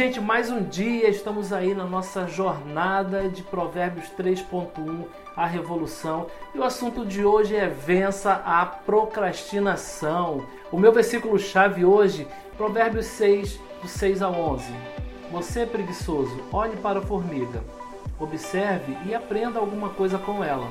gente, mais um dia estamos aí na nossa jornada de Provérbios 3.1, a revolução. E o assunto de hoje é vença a procrastinação. O meu versículo chave hoje, Provérbios 6, do 6 ao 11. Você preguiçoso, olhe para a formiga, observe e aprenda alguma coisa com ela.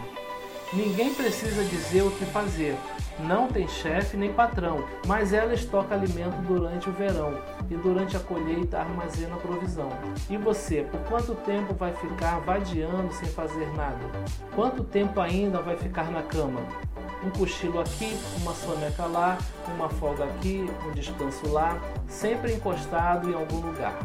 Ninguém precisa dizer o que fazer. Não tem chefe nem patrão, mas ela estoca alimento durante o verão e durante a colheita armazena provisão. E você, por quanto tempo vai ficar vadiando sem fazer nada? Quanto tempo ainda vai ficar na cama? Um cochilo aqui, uma soneca lá, uma folga aqui, um descanso lá, sempre encostado em algum lugar.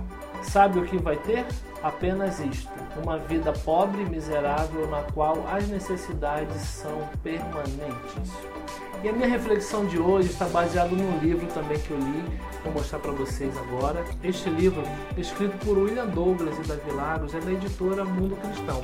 Sabe o que vai ter? Apenas isto: uma vida pobre e miserável na qual as necessidades são permanentes. E a minha reflexão de hoje está baseada num livro também que eu li, vou mostrar para vocês agora. Este livro, escrito por William Douglas e Davi Lagos, é da editora Mundo Cristão.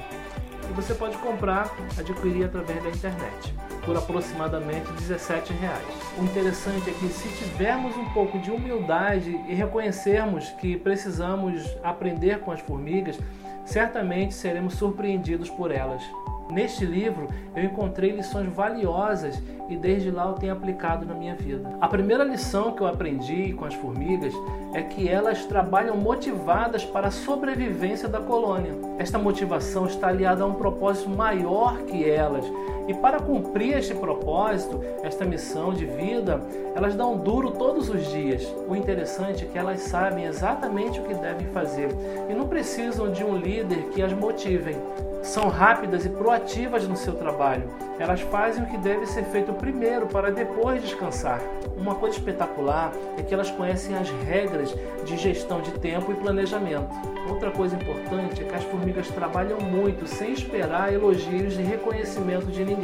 E você pode comprar, adquirir através da internet por aproximadamente R$ reais. O interessante é que se tivermos um pouco de humildade e reconhecermos que precisamos aprender com as formigas, certamente seremos surpreendidos por elas. Neste livro eu encontrei lições valiosas e desde lá eu tenho aplicado na minha vida. A primeira lição que eu aprendi com as formigas é que elas trabalham motivadas para a sobrevivência da colônia. Esta motivação está aliada a um propósito maior que elas. E para cumprir este propósito, esta missão de vida, elas dão duro todos os dias. O interessante é que elas sabem exatamente o que devem fazer e não precisam de um líder que as motivem são rápidas e proativas no seu trabalho. Elas fazem o que deve ser feito primeiro para depois descansar. Uma coisa espetacular é que elas conhecem as regras de gestão de tempo e planejamento. Outra coisa importante é que as formigas trabalham muito sem esperar elogios e reconhecimento de ninguém.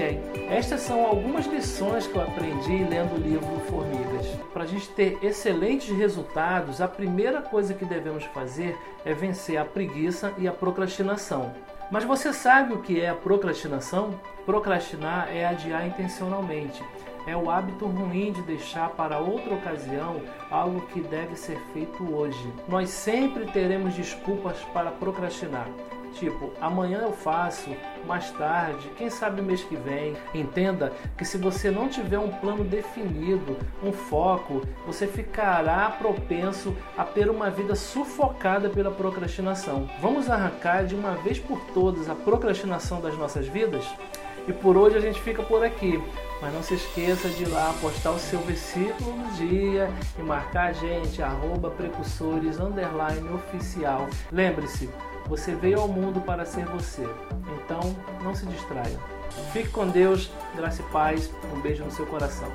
Estas são algumas lições que eu aprendi lendo o livro Formigas. Para a gente ter excelentes resultados, a primeira coisa que devemos fazer é vencer a preguiça e a procrastinação. Mas você sabe o que é a procrastinação? Procrastinar é adiar intencionalmente. É o hábito ruim de deixar para outra ocasião algo que deve ser feito hoje. Nós sempre teremos desculpas para procrastinar. Tipo, amanhã eu faço, mais tarde, quem sabe mês que vem. Entenda que se você não tiver um plano definido, um foco, você ficará propenso a ter uma vida sufocada pela procrastinação. Vamos arrancar de uma vez por todas a procrastinação das nossas vidas? E por hoje a gente fica por aqui. Mas não se esqueça de ir lá postar o seu versículo no dia e marcar a gente, arroba precursores, oficial. Lembre-se, você veio ao mundo para ser você. Então, não se distraia. Fique com Deus, graça e paz. Um beijo no seu coração.